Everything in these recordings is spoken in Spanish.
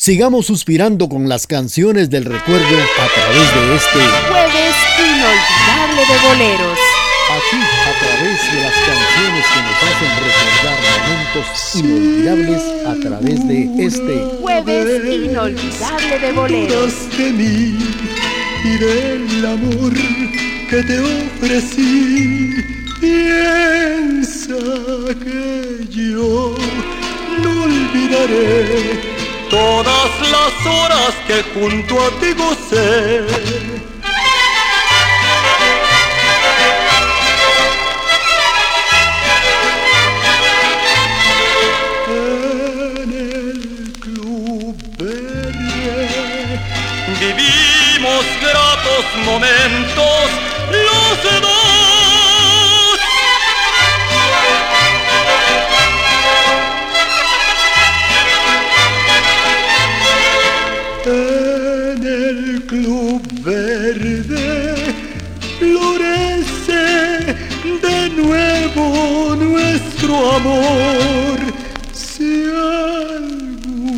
Sigamos suspirando con las canciones del recuerdo a través de este jueves inolvidable de boleros. Aquí, a través de las canciones que nos hacen recordar momentos inolvidables a través de este jueves inolvidable de boleros. de mí y del amor que te ofrecí. Piensa que yo no olvidaré todas las horas que junto a ti gocé. En el club verde vivimos gratos momentos amor. Si alguna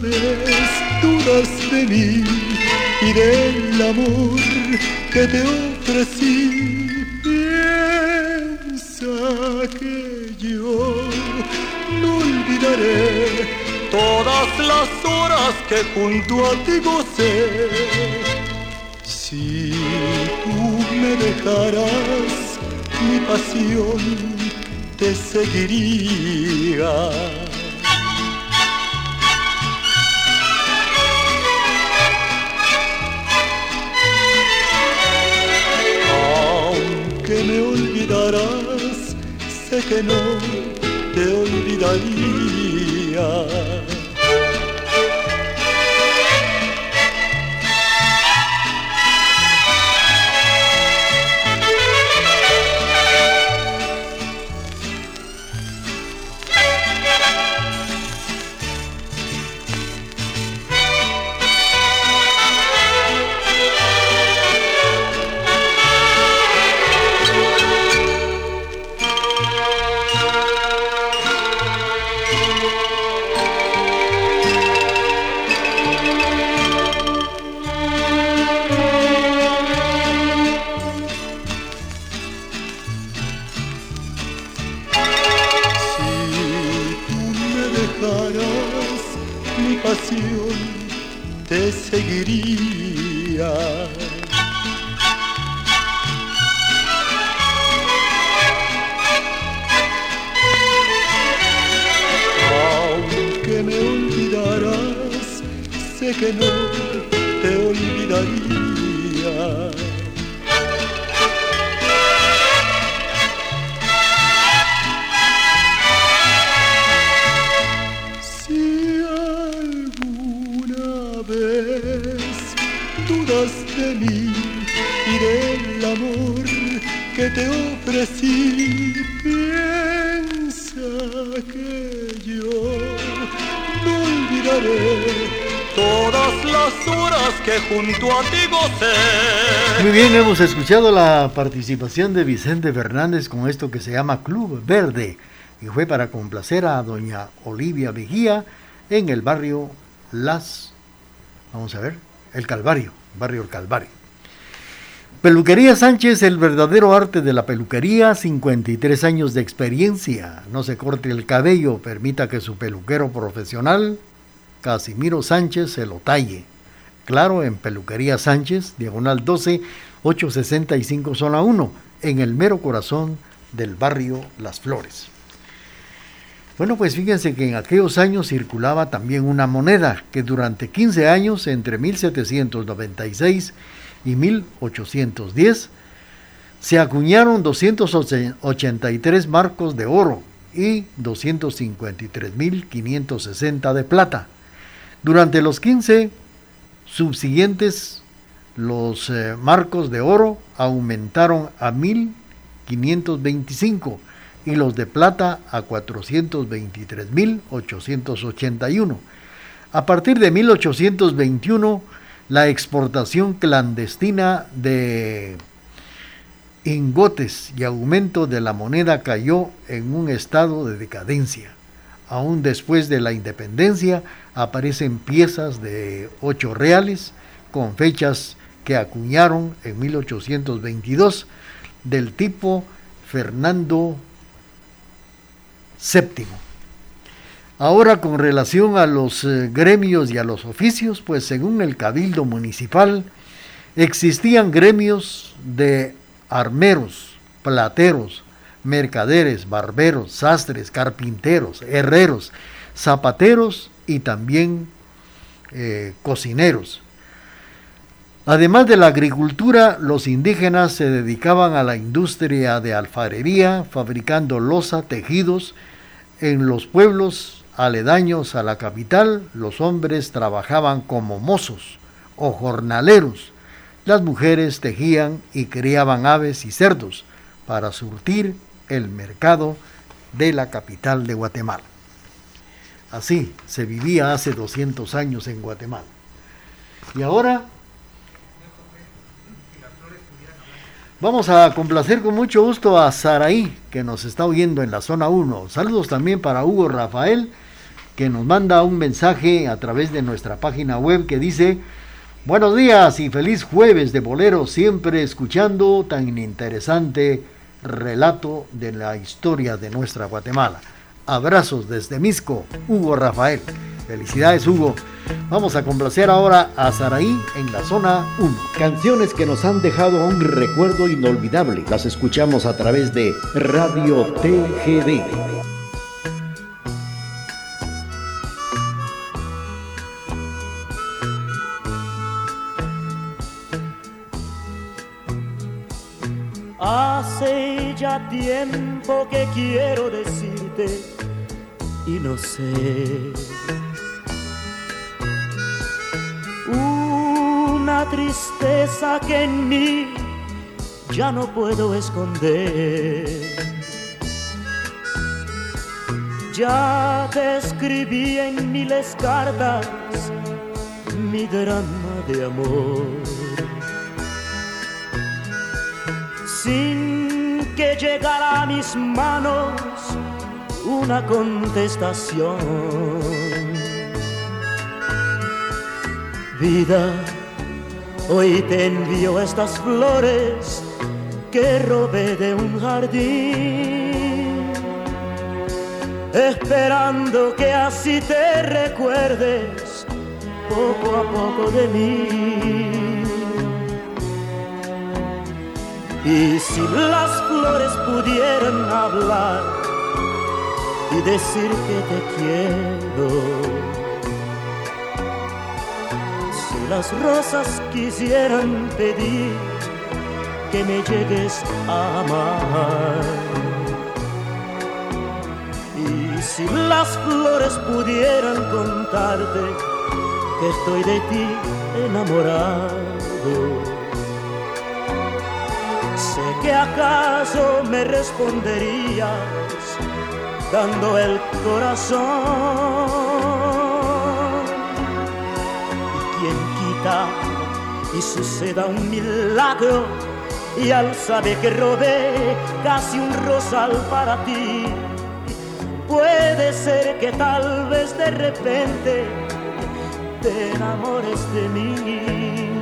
vez dudas de mí y del amor que te ofrecí, piensa que yo no olvidaré todas las horas que junto a ti gocé. Si tú me dejarás mi pasión te seguiría. Aunque me olvidarás, sé que no te olvidaría. te seguiría. Aunque me olvidaras, sé que no hemos escuchado la participación de Vicente Fernández con esto que se llama Club Verde y fue para complacer a doña Olivia Vigía en el barrio Las, vamos a ver, El Calvario, barrio El Calvario. Peluquería Sánchez, el verdadero arte de la peluquería, 53 años de experiencia. No se corte el cabello, permita que su peluquero profesional, Casimiro Sánchez, se lo talle. Claro, en Peluquería Sánchez, diagonal 12, 865 zona 1, en el mero corazón del barrio Las Flores. Bueno, pues fíjense que en aquellos años circulaba también una moneda que durante 15 años, entre 1796 y 1810, se acuñaron 283 marcos de oro y 253.560 de plata. Durante los 15 subsiguientes los eh, marcos de oro aumentaron a 1.525 y los de plata a 423.881. A partir de 1821, la exportación clandestina de ingotes y aumento de la moneda cayó en un estado de decadencia. aún después de la independencia, aparecen piezas de 8 reales con fechas que acuñaron en 1822 del tipo Fernando VII. Ahora con relación a los eh, gremios y a los oficios, pues según el Cabildo Municipal existían gremios de armeros, plateros, mercaderes, barberos, sastres, carpinteros, herreros, zapateros y también eh, cocineros. Además de la agricultura, los indígenas se dedicaban a la industria de alfarería, fabricando loza, tejidos. En los pueblos aledaños a la capital, los hombres trabajaban como mozos o jornaleros. Las mujeres tejían y criaban aves y cerdos para surtir el mercado de la capital de Guatemala. Así se vivía hace 200 años en Guatemala. Y ahora vamos a complacer con mucho gusto a Saraí, que nos está oyendo en la zona 1. Saludos también para Hugo Rafael que nos manda un mensaje a través de nuestra página web que dice, buenos días y feliz jueves de bolero, siempre escuchando tan interesante relato de la historia de nuestra Guatemala. Abrazos desde Misco, Hugo Rafael. Felicidades Hugo. Vamos a complacer ahora a Saraí en la zona 1. Canciones que nos han dejado un recuerdo inolvidable. Las escuchamos a través de Radio TGD. Tiempo que quiero decirte y no sé. Una tristeza que en mí ya no puedo esconder. Ya te escribí en miles cartas mi drama de amor sin que llegara a mis manos una contestación. Vida, hoy te envío estas flores que robé de un jardín, esperando que así te recuerdes poco a poco de mí. Y si las flores pudieran hablar y decir que te quiero, si las rosas quisieran pedir que me llegues a amar, y si las flores pudieran contarte que estoy de ti enamorado, que acaso me responderías dando el corazón. Y quien quita y suceda un milagro y al saber que robé casi un rosal para ti, puede ser que tal vez de repente te enamores de mí.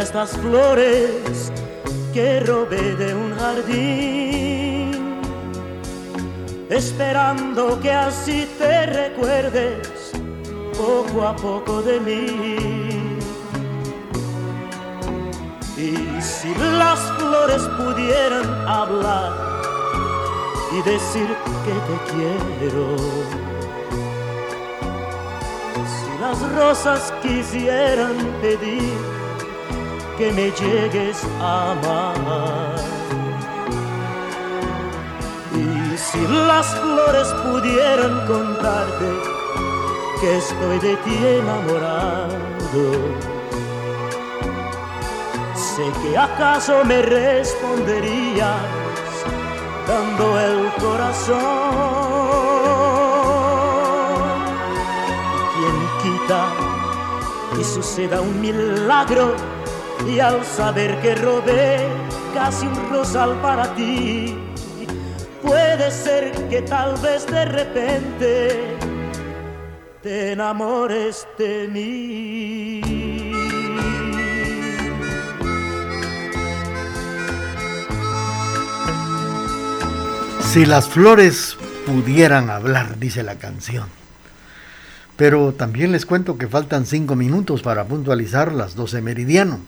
Estas flores que robé de un jardín, esperando que así te recuerdes poco a poco de mí. Y si las flores pudieran hablar y decir que te quiero, las rosas quisieran pedir que me llegues a amar. Y si las flores pudieran contarte que estoy de ti enamorado, sé que acaso me responderías dando el corazón. y suceda un milagro y al saber que robé casi un rosal para ti, puede ser que tal vez de repente te enamores de mí. Si las flores pudieran hablar, dice la canción. Pero también les cuento que faltan cinco minutos para puntualizar las 12 meridiano.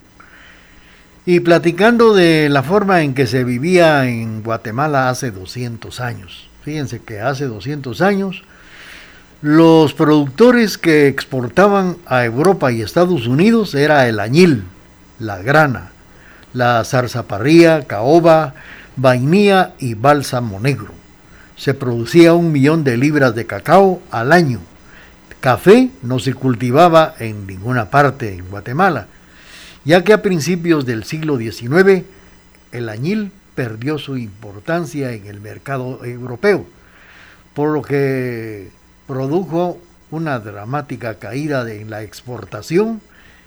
Y platicando de la forma en que se vivía en Guatemala hace 200 años. Fíjense que hace 200 años los productores que exportaban a Europa y Estados Unidos era el añil, la grana, la zarzaparría, caoba, vainilla y bálsamo negro. Se producía un millón de libras de cacao al año Café no se cultivaba en ninguna parte en Guatemala, ya que a principios del siglo XIX el añil perdió su importancia en el mercado europeo, por lo que produjo una dramática caída en la exportación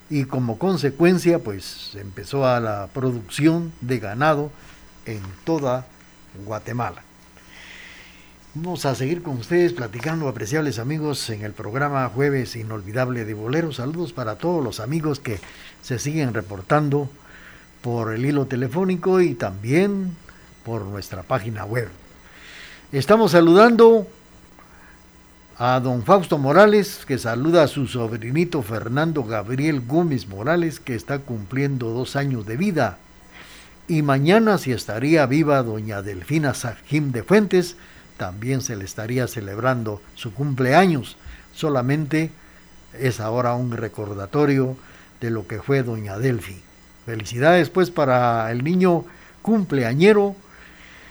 y como consecuencia pues empezó a la producción de ganado en toda Guatemala. Vamos a seguir con ustedes platicando, apreciables amigos, en el programa Jueves Inolvidable de Boleros. Saludos para todos los amigos que se siguen reportando por el hilo telefónico y también por nuestra página web. Estamos saludando a don Fausto Morales, que saluda a su sobrinito Fernando Gabriel Gómez Morales, que está cumpliendo dos años de vida. Y mañana, si estaría viva doña Delfina Sajim de Fuentes, también se le estaría celebrando su cumpleaños. Solamente es ahora un recordatorio de lo que fue doña Delfi. Felicidades pues para el niño cumpleañero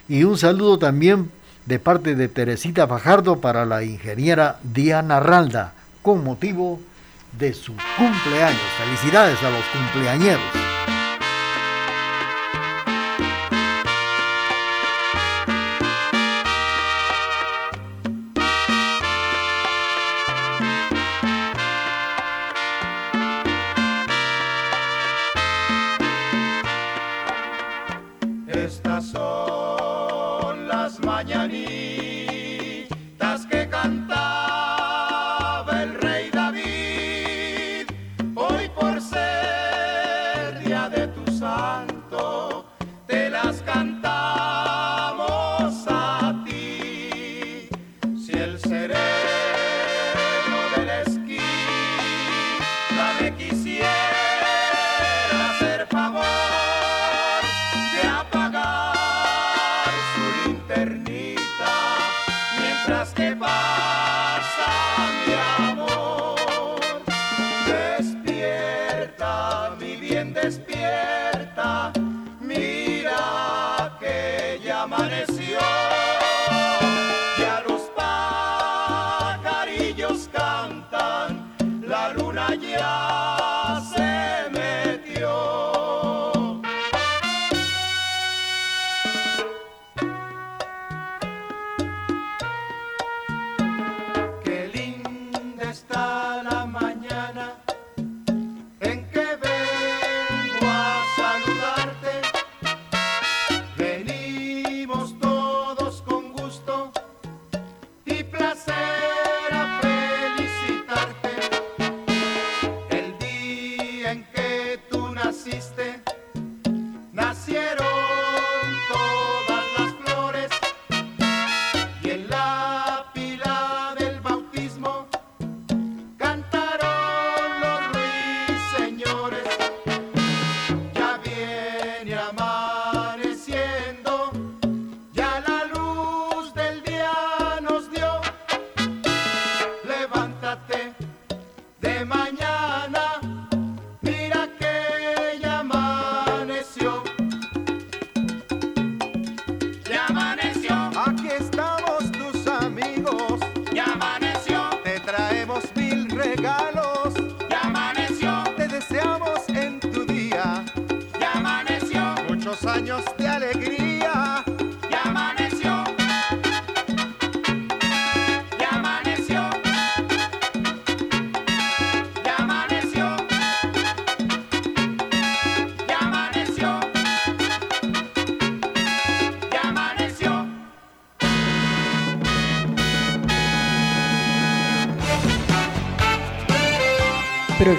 y un saludo también de parte de Teresita Fajardo para la ingeniera Diana Ralda con motivo de su cumpleaños. Felicidades a los cumpleañeros. Placer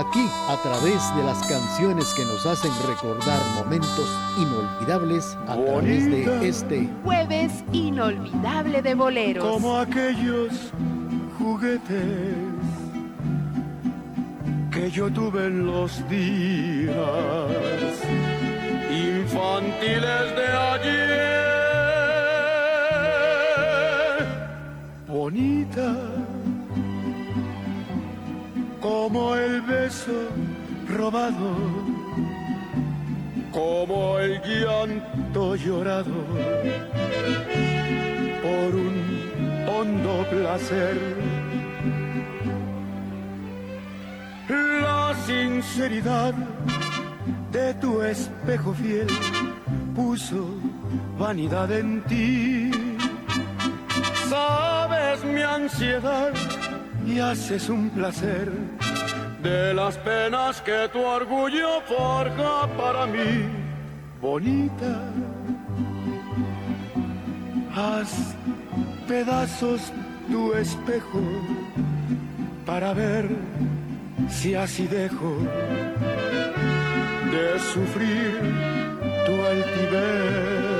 Aquí, a través de las canciones que nos hacen recordar momentos inolvidables, a través de este Jueves inolvidable de boleros. como aquellos juguetes que yo tuve en los días infantiles de ayer. Bonita como el beso robado, como el llanto llorado por un hondo placer. La sinceridad de tu espejo fiel puso vanidad en ti. Sabes mi ansiedad y haces un placer de las penas que tu orgullo forja para mí, bonita. Haz pedazos tu espejo para ver si así dejo de sufrir tu altivez.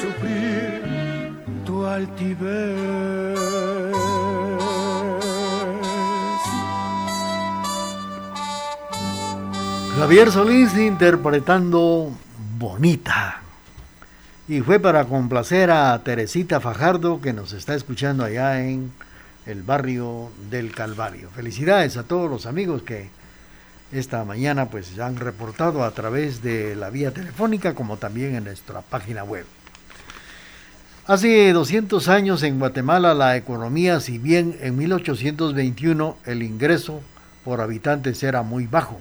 sufrir tu altivez. Javier Solís interpretando Bonita. Y fue para complacer a Teresita Fajardo que nos está escuchando allá en el barrio del Calvario. Felicidades a todos los amigos que esta mañana pues han reportado a través de la vía telefónica como también en nuestra página web. Hace 200 años en Guatemala la economía, si bien en 1821 el ingreso por habitantes era muy bajo,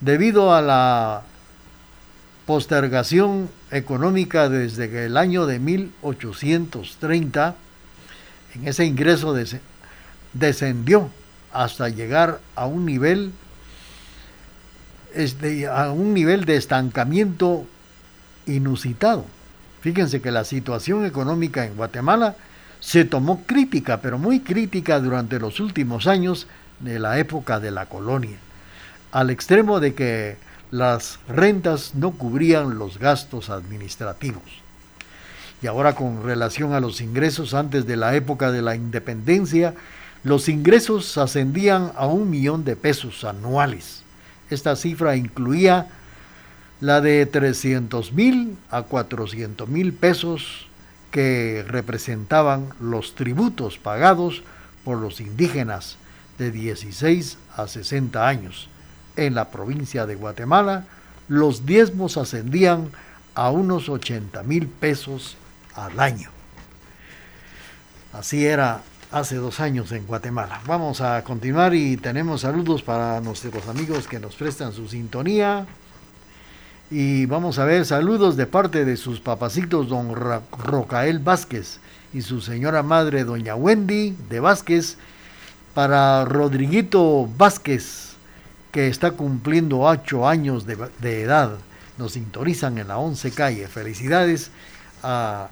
debido a la postergación económica desde el año de 1830, en ese ingreso des- descendió hasta llegar a un nivel este, a un nivel de estancamiento inusitado. Fíjense que la situación económica en Guatemala se tomó crítica, pero muy crítica durante los últimos años de la época de la colonia, al extremo de que las rentas no cubrían los gastos administrativos. Y ahora con relación a los ingresos antes de la época de la independencia, los ingresos ascendían a un millón de pesos anuales. Esta cifra incluía la de 300 mil a 400 mil pesos que representaban los tributos pagados por los indígenas de 16 a 60 años. En la provincia de Guatemala, los diezmos ascendían a unos 80 mil pesos al año. Así era hace dos años en Guatemala. Vamos a continuar y tenemos saludos para nuestros amigos que nos prestan su sintonía. Y vamos a ver saludos de parte de sus papacitos, don Rocael Vázquez y su señora madre, doña Wendy de Vázquez, para Rodriguito Vázquez, que está cumpliendo ocho años de, de edad. Nos sintonizan en la 11 calle. Felicidades a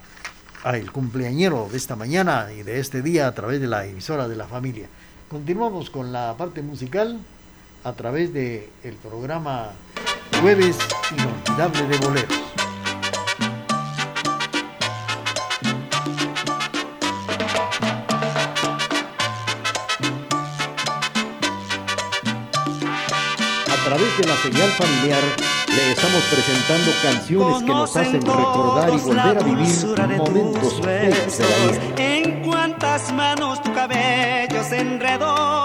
al cumpleañero de esta mañana y de este día a través de la emisora de la familia. Continuamos con la parte musical a través del el programa Jueves Inolvidable de Boleros. A través de la señal familiar le estamos presentando canciones que nos hacen recordar y volver a vivir momentos feos de la vida. En cuántas manos tu cabello se enredó,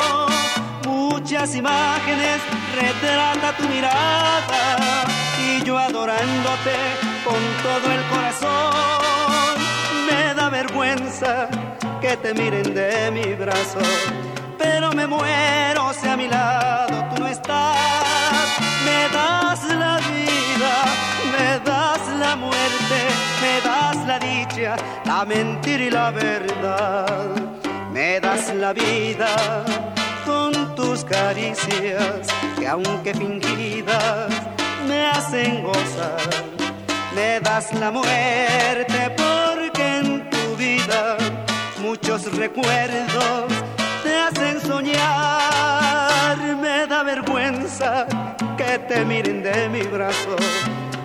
muchas imágenes retrata tu mirada y yo adorándote con todo el corazón. Me da vergüenza que te miren de mi brazo, pero me muero si a mi lado tú no estás me das la vida, me das la muerte, me das la dicha, la mentira y la verdad. Me das la vida con tus caricias, que aunque fingidas, me hacen gozar. Me das la muerte porque en tu vida muchos recuerdos te hacen soñar. Me da vergüenza que te miren de mi brazo,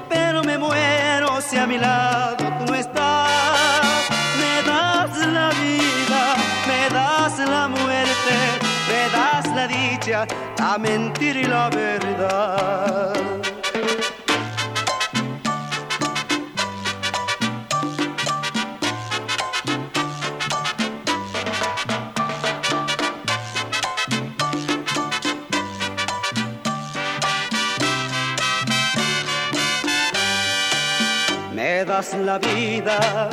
pero me muero si a mi lado tú no estás. Me das la vida, me das la muerte, me das la dicha, la mentira y la verdad. la vida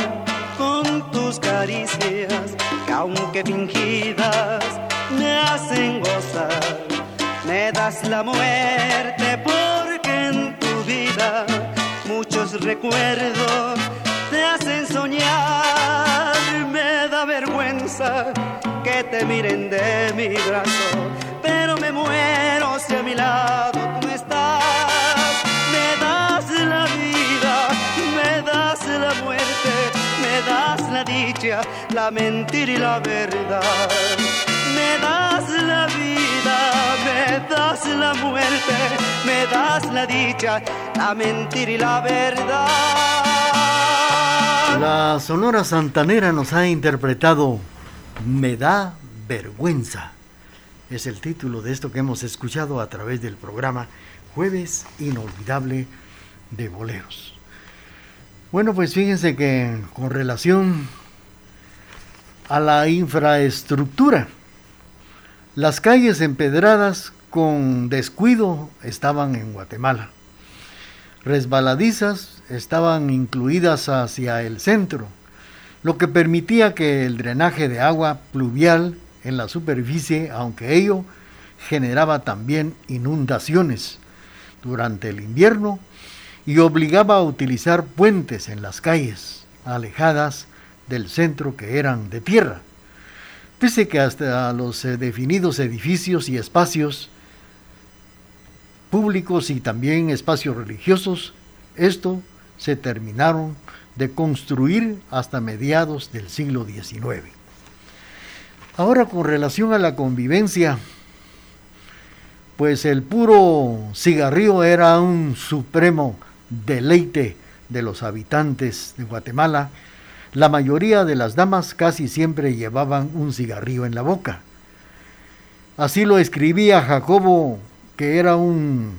con tus caricias, que aunque fingidas me hacen gozar. Me das la muerte porque en tu vida muchos recuerdos te hacen soñar. Me da vergüenza que te miren de mi brazo, pero me muero si a mi lado tú estás. Me das la vida la muerte, me das la dicha, la mentira y la verdad. Me das la vida, me das la muerte, me das la dicha, la mentira y la verdad. La Sonora Santanera nos ha interpretado Me da vergüenza. Es el título de esto que hemos escuchado a través del programa Jueves Inolvidable de Boleros. Bueno, pues fíjense que con relación a la infraestructura, las calles empedradas con descuido estaban en Guatemala. Resbaladizas estaban incluidas hacia el centro, lo que permitía que el drenaje de agua pluvial en la superficie, aunque ello generaba también inundaciones. Durante el invierno y obligaba a utilizar puentes en las calles alejadas del centro que eran de tierra. Pese que hasta los eh, definidos edificios y espacios públicos y también espacios religiosos, esto se terminaron de construir hasta mediados del siglo XIX. Ahora con relación a la convivencia, pues el puro cigarrillo era un supremo deleite de los habitantes de Guatemala, la mayoría de las damas casi siempre llevaban un cigarrillo en la boca. Así lo escribía Jacobo, que era un,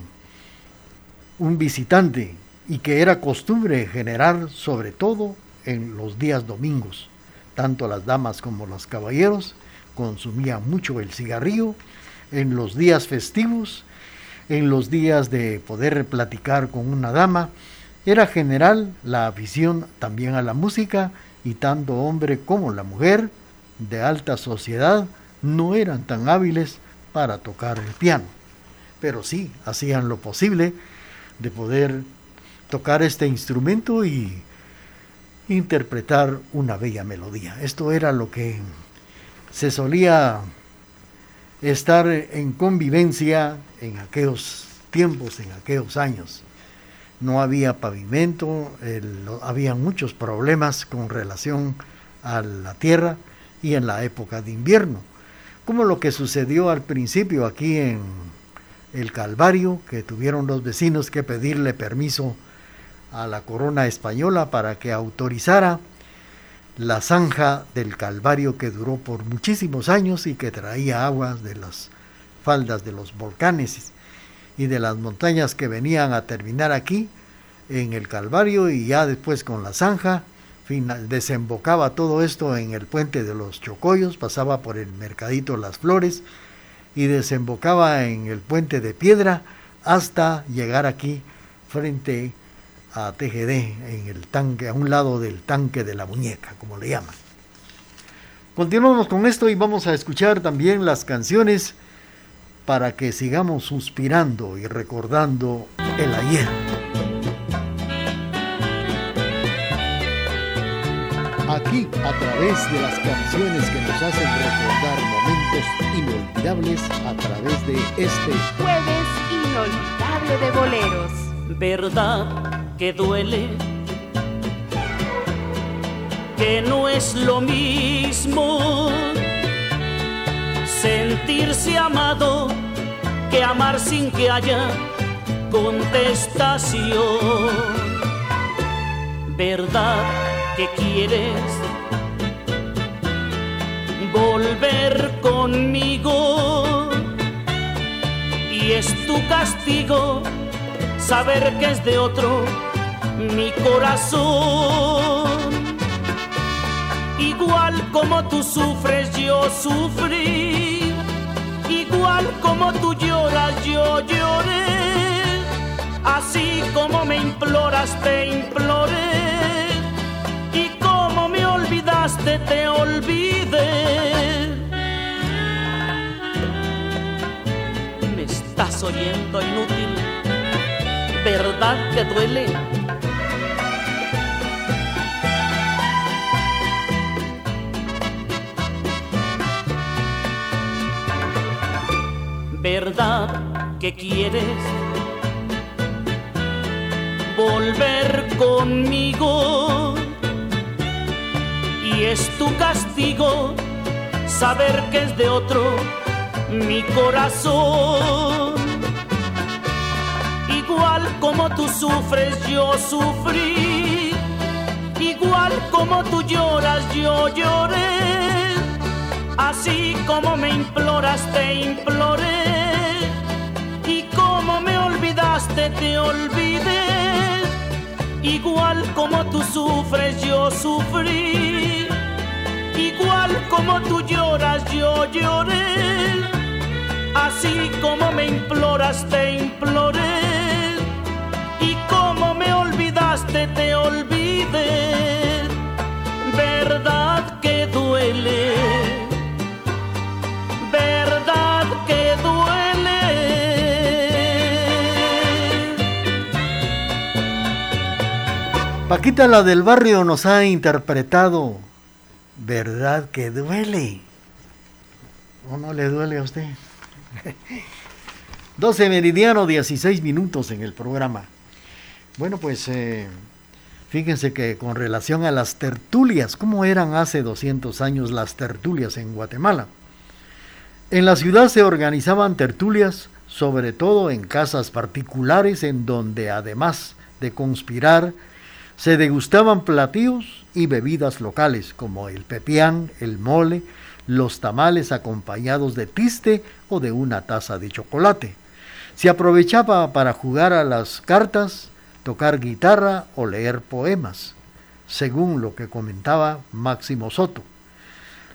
un visitante y que era costumbre generar sobre todo en los días domingos. Tanto las damas como los caballeros consumía mucho el cigarrillo en los días festivos, en los días de poder platicar con una dama. Era general la afición también a la música y tanto hombre como la mujer de alta sociedad no eran tan hábiles para tocar el piano, pero sí hacían lo posible de poder tocar este instrumento y interpretar una bella melodía. Esto era lo que se solía estar en convivencia en aquellos tiempos, en aquellos años. No había pavimento, había muchos problemas con relación a la tierra y en la época de invierno, como lo que sucedió al principio aquí en el Calvario, que tuvieron los vecinos que pedirle permiso a la corona española para que autorizara la zanja del Calvario que duró por muchísimos años y que traía aguas de las faldas de los volcanes y de las montañas que venían a terminar aquí en el Calvario y ya después con la zanja desembocaba todo esto en el puente de los Chocollos, pasaba por el Mercadito Las Flores y desembocaba en el puente de piedra hasta llegar aquí frente a TGD en el tanque, a un lado del tanque de la muñeca, como le llaman. Continuamos con esto y vamos a escuchar también las canciones para que sigamos suspirando y recordando el ayer. Aquí, a través de las canciones que nos hacen recordar momentos inolvidables a través de este jueves inolvidable de boleros. ¿Verdad que duele? Que no es lo mismo sentirse amado que amar sin que haya contestación. ¿Verdad? que quieres volver conmigo y es tu castigo saber que es de otro mi corazón. Igual como tú sufres, yo sufrí. Igual como tú lloras, yo lloré. Así como me imploras, te imploré te olvide. Me estás oyendo inútil, ¿verdad que duele? ¿Verdad que quieres volver conmigo? y es tu castigo saber que es de otro mi corazón. Igual como tú sufres, yo sufrí. Igual como tú lloras, yo lloré. Así como me imploras, te imploré. Y como me olvidaste, te olvidé. Igual como tú sufres, yo sufrí igual como tú lloras, yo lloré. Así como me imploras, te imploré. Y como me olvidaste, te olvidé. Verdad que duele. Paquita la del barrio nos ha interpretado ¿Verdad que duele? ¿O no le duele a usted? 12 meridiano, 16 minutos en el programa. Bueno, pues eh, fíjense que con relación a las tertulias, ¿cómo eran hace 200 años las tertulias en Guatemala? En la ciudad se organizaban tertulias, sobre todo en casas particulares, en donde además de conspirar, se degustaban platillos y bebidas locales como el pepián, el mole, los tamales acompañados de tiste o de una taza de chocolate. Se aprovechaba para jugar a las cartas, tocar guitarra o leer poemas, según lo que comentaba Máximo Soto.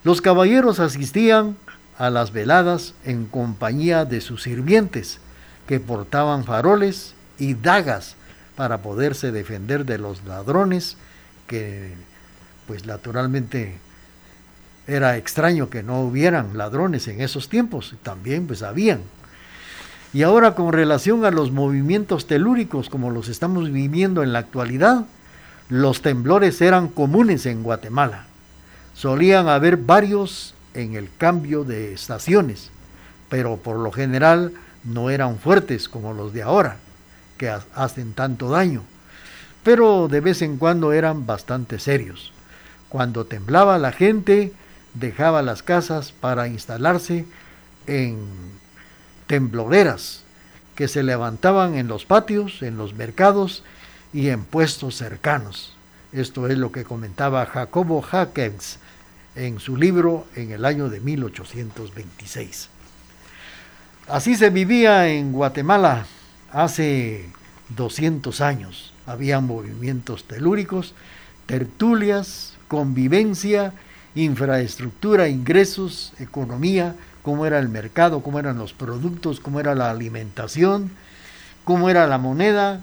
Los caballeros asistían a las veladas en compañía de sus sirvientes, que portaban faroles y dagas para poderse defender de los ladrones, que pues naturalmente era extraño que no hubieran ladrones en esos tiempos, también pues habían. Y ahora con relación a los movimientos telúricos como los estamos viviendo en la actualidad, los temblores eran comunes en Guatemala. Solían haber varios en el cambio de estaciones, pero por lo general no eran fuertes como los de ahora, que hacen tanto daño, pero de vez en cuando eran bastante serios. Cuando temblaba la gente dejaba las casas para instalarse en tembloreras que se levantaban en los patios, en los mercados y en puestos cercanos. Esto es lo que comentaba Jacobo Hackens en su libro en el año de 1826. Así se vivía en Guatemala hace 200 años. Había movimientos telúricos, tertulias, convivencia, infraestructura, ingresos, economía, cómo era el mercado, cómo eran los productos, cómo era la alimentación, cómo era la moneda,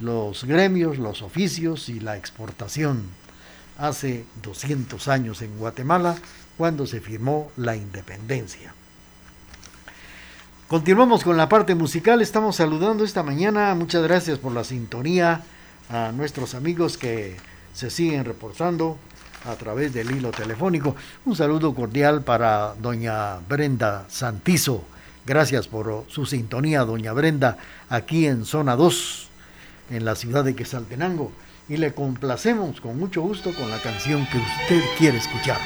los gremios, los oficios y la exportación. Hace 200 años en Guatemala, cuando se firmó la independencia. Continuamos con la parte musical, estamos saludando esta mañana, muchas gracias por la sintonía a nuestros amigos que se siguen reportando a través del hilo telefónico. Un saludo cordial para doña Brenda Santizo. Gracias por su sintonía, doña Brenda, aquí en zona 2 en la ciudad de Quesaltenango y le complacemos con mucho gusto con la canción que usted quiere escuchar.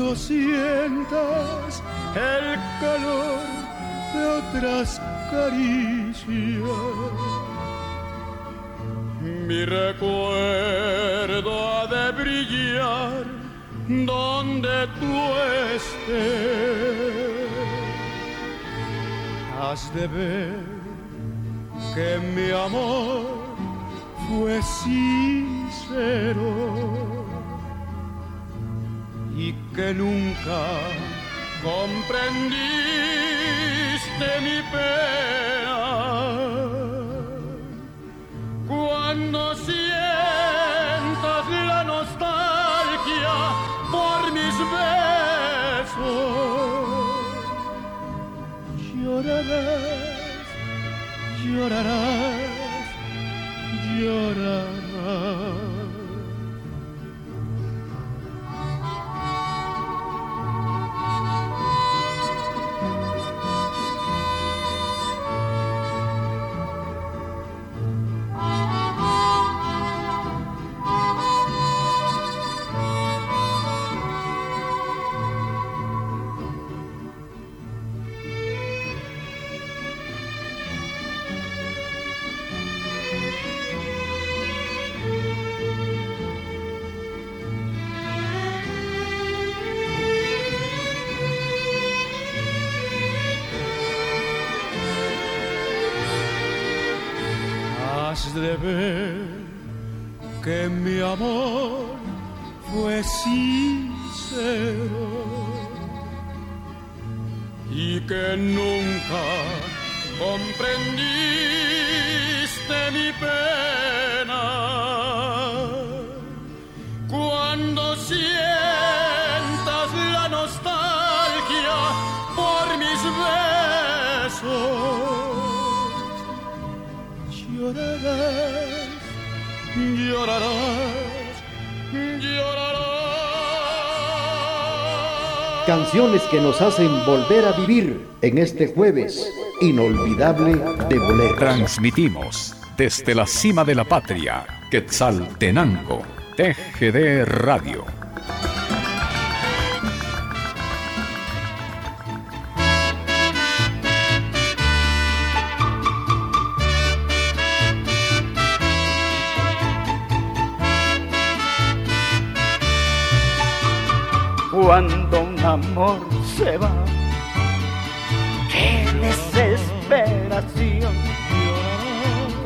Cuando sientas el calor de otras caricias, mi recuerdo ha de brillar donde tú estés. Has de ver que mi amor fue sincero que nunca comprendiste mi pena cuando sientas la nostalgia por mis besos llorarás, llorarás, llorarás. De ver que mi amor fue sincero y que nunca comprendiste mi pena llorarás, llorarás. Canciones que nos hacen volver a vivir en este jueves inolvidable de bolero. Transmitimos desde la cima de la patria, Quetzaltenango, TGD Radio. Cuando un amor se va, qué desesperación.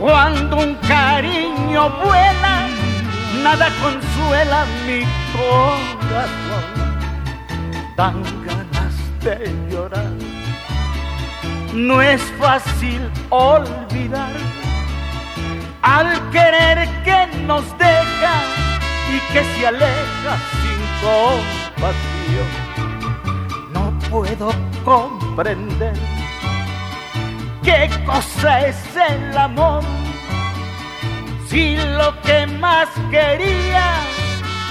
Cuando un cariño vuela, nada consuela mi corazón. Dan ganas de llorar. No es fácil olvidar al querer que nos deja y que se aleja sin compasión. No puedo comprender qué cosa es el amor. Si lo que más quería,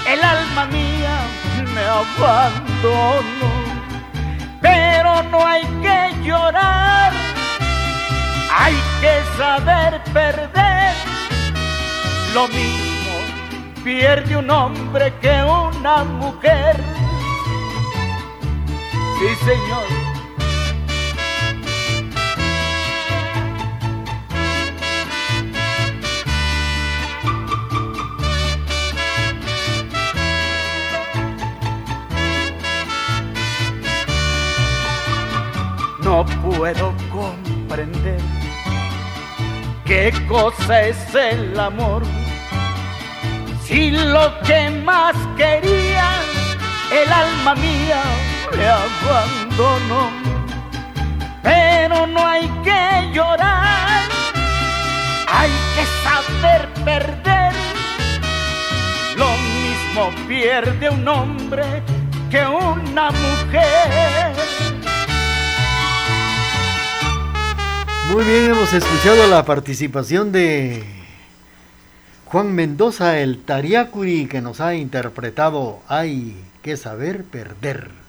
el alma mía me abandonó. Pero no hay que llorar, hay que saber perder. Lo mismo pierde un hombre que una mujer. Sí, señor. No puedo comprender qué cosa es el amor. Si lo que más quería, el alma mía me abandonó. Pero no hay que llorar, hay que saber perder. Lo mismo pierde un hombre que una mujer. Muy bien, hemos escuchado la participación de Juan Mendoza, el Tariacuri, que nos ha interpretado Hay que saber perder.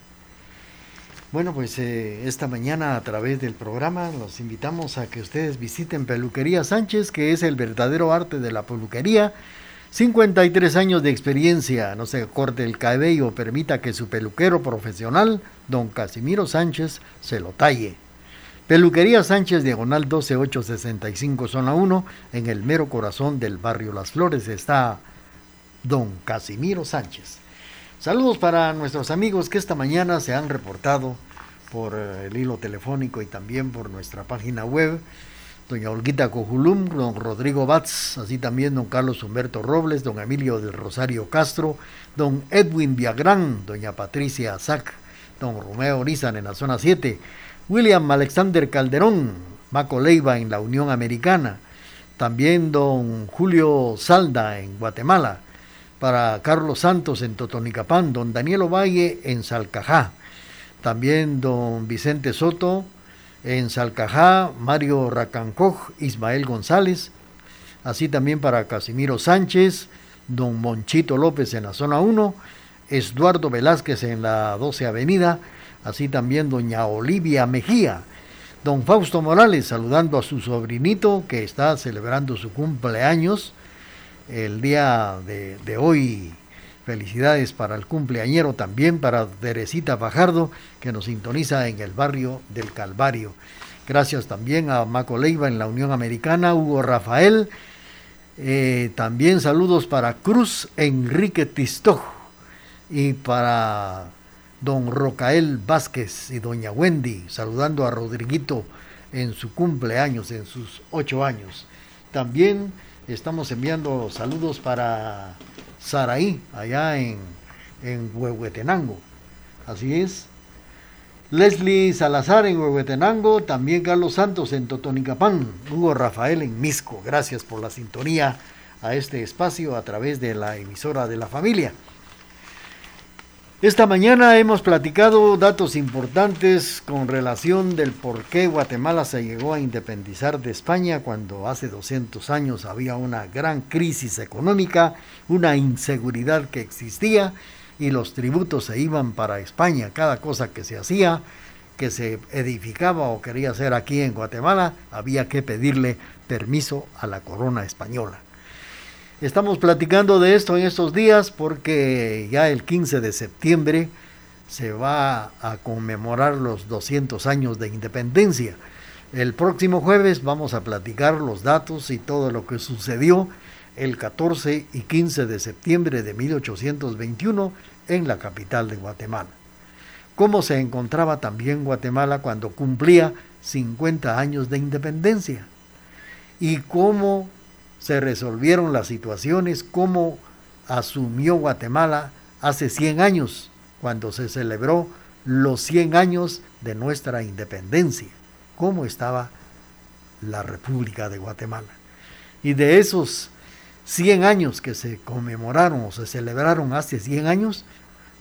Bueno, pues eh, esta mañana a través del programa los invitamos a que ustedes visiten Peluquería Sánchez, que es el verdadero arte de la peluquería. 53 años de experiencia, no se corte el cabello, permita que su peluquero profesional, don Casimiro Sánchez, se lo talle. Peluquería Sánchez, diagonal 12865, zona 1, en el mero corazón del barrio Las Flores está don Casimiro Sánchez. Saludos para nuestros amigos que esta mañana se han reportado por eh, el hilo telefónico y también por nuestra página web. Doña Olguita Cojulum, don Rodrigo Batz, así también don Carlos Humberto Robles, don Emilio del Rosario Castro, don Edwin Viagrán, doña Patricia Zac, don Romeo Orizan en la zona 7, William Alexander Calderón, Maco Leiva en la Unión Americana, también don Julio Salda en Guatemala, para Carlos Santos en Totonicapán, don Daniel Ovalle en Salcajá, también don Vicente Soto en Salcajá, Mario Racancoj, Ismael González, así también para Casimiro Sánchez, don Monchito López en la zona 1, Eduardo Velázquez en la 12 Avenida, así también doña Olivia Mejía, don Fausto Morales saludando a su sobrinito que está celebrando su cumpleaños el día de, de hoy. Felicidades para el cumpleañero también, para Teresita Fajardo, que nos sintoniza en el barrio del Calvario. Gracias también a Maco Leiva en la Unión Americana, Hugo Rafael. Eh, también saludos para Cruz Enrique Tistoj y para don Rocael Vázquez y doña Wendy, saludando a Rodriguito en su cumpleaños, en sus ocho años. También estamos enviando saludos para Saraí, allá en, en Huehuetenango. Así es. Leslie Salazar en Huehuetenango, también Carlos Santos en Totonicapán, Hugo Rafael en Misco. Gracias por la sintonía a este espacio a través de la emisora de la familia. Esta mañana hemos platicado datos importantes con relación del por qué Guatemala se llegó a independizar de España cuando hace 200 años había una gran crisis económica, una inseguridad que existía y los tributos se iban para España. Cada cosa que se hacía que se edificaba o quería hacer aquí en Guatemala, había que pedirle permiso a la corona española. Estamos platicando de esto en estos días porque ya el 15 de septiembre se va a conmemorar los 200 años de independencia. El próximo jueves vamos a platicar los datos y todo lo que sucedió el 14 y 15 de septiembre de 1821 en la capital de Guatemala. Cómo se encontraba también Guatemala cuando cumplía 50 años de independencia y cómo se resolvieron las situaciones, cómo asumió Guatemala hace 100 años, cuando se celebró los 100 años de nuestra independencia, cómo estaba la República de Guatemala. Y de esos 100 años que se conmemoraron o se celebraron hace 100 años,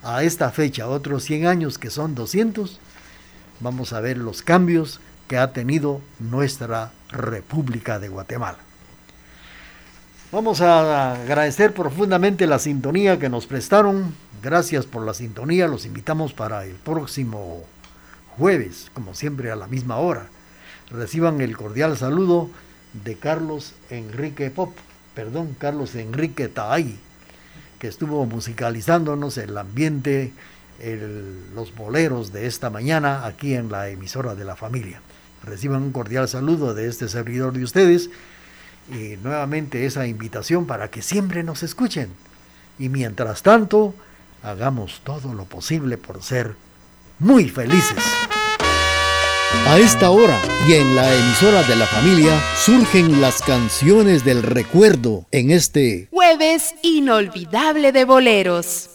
a esta fecha, otros 100 años que son 200, vamos a ver los cambios que ha tenido nuestra República de Guatemala. Vamos a agradecer profundamente la sintonía que nos prestaron. Gracias por la sintonía. Los invitamos para el próximo jueves, como siempre a la misma hora. Reciban el cordial saludo de Carlos Enrique Pop, perdón, Carlos Enrique Taay, que estuvo musicalizándonos el ambiente, los boleros de esta mañana aquí en la emisora de la familia. Reciban un cordial saludo de este servidor de ustedes y nuevamente esa invitación para que siempre nos escuchen. Y mientras tanto, hagamos todo lo posible por ser muy felices. A esta hora y en la emisora de la familia surgen las canciones del recuerdo en este jueves inolvidable de boleros.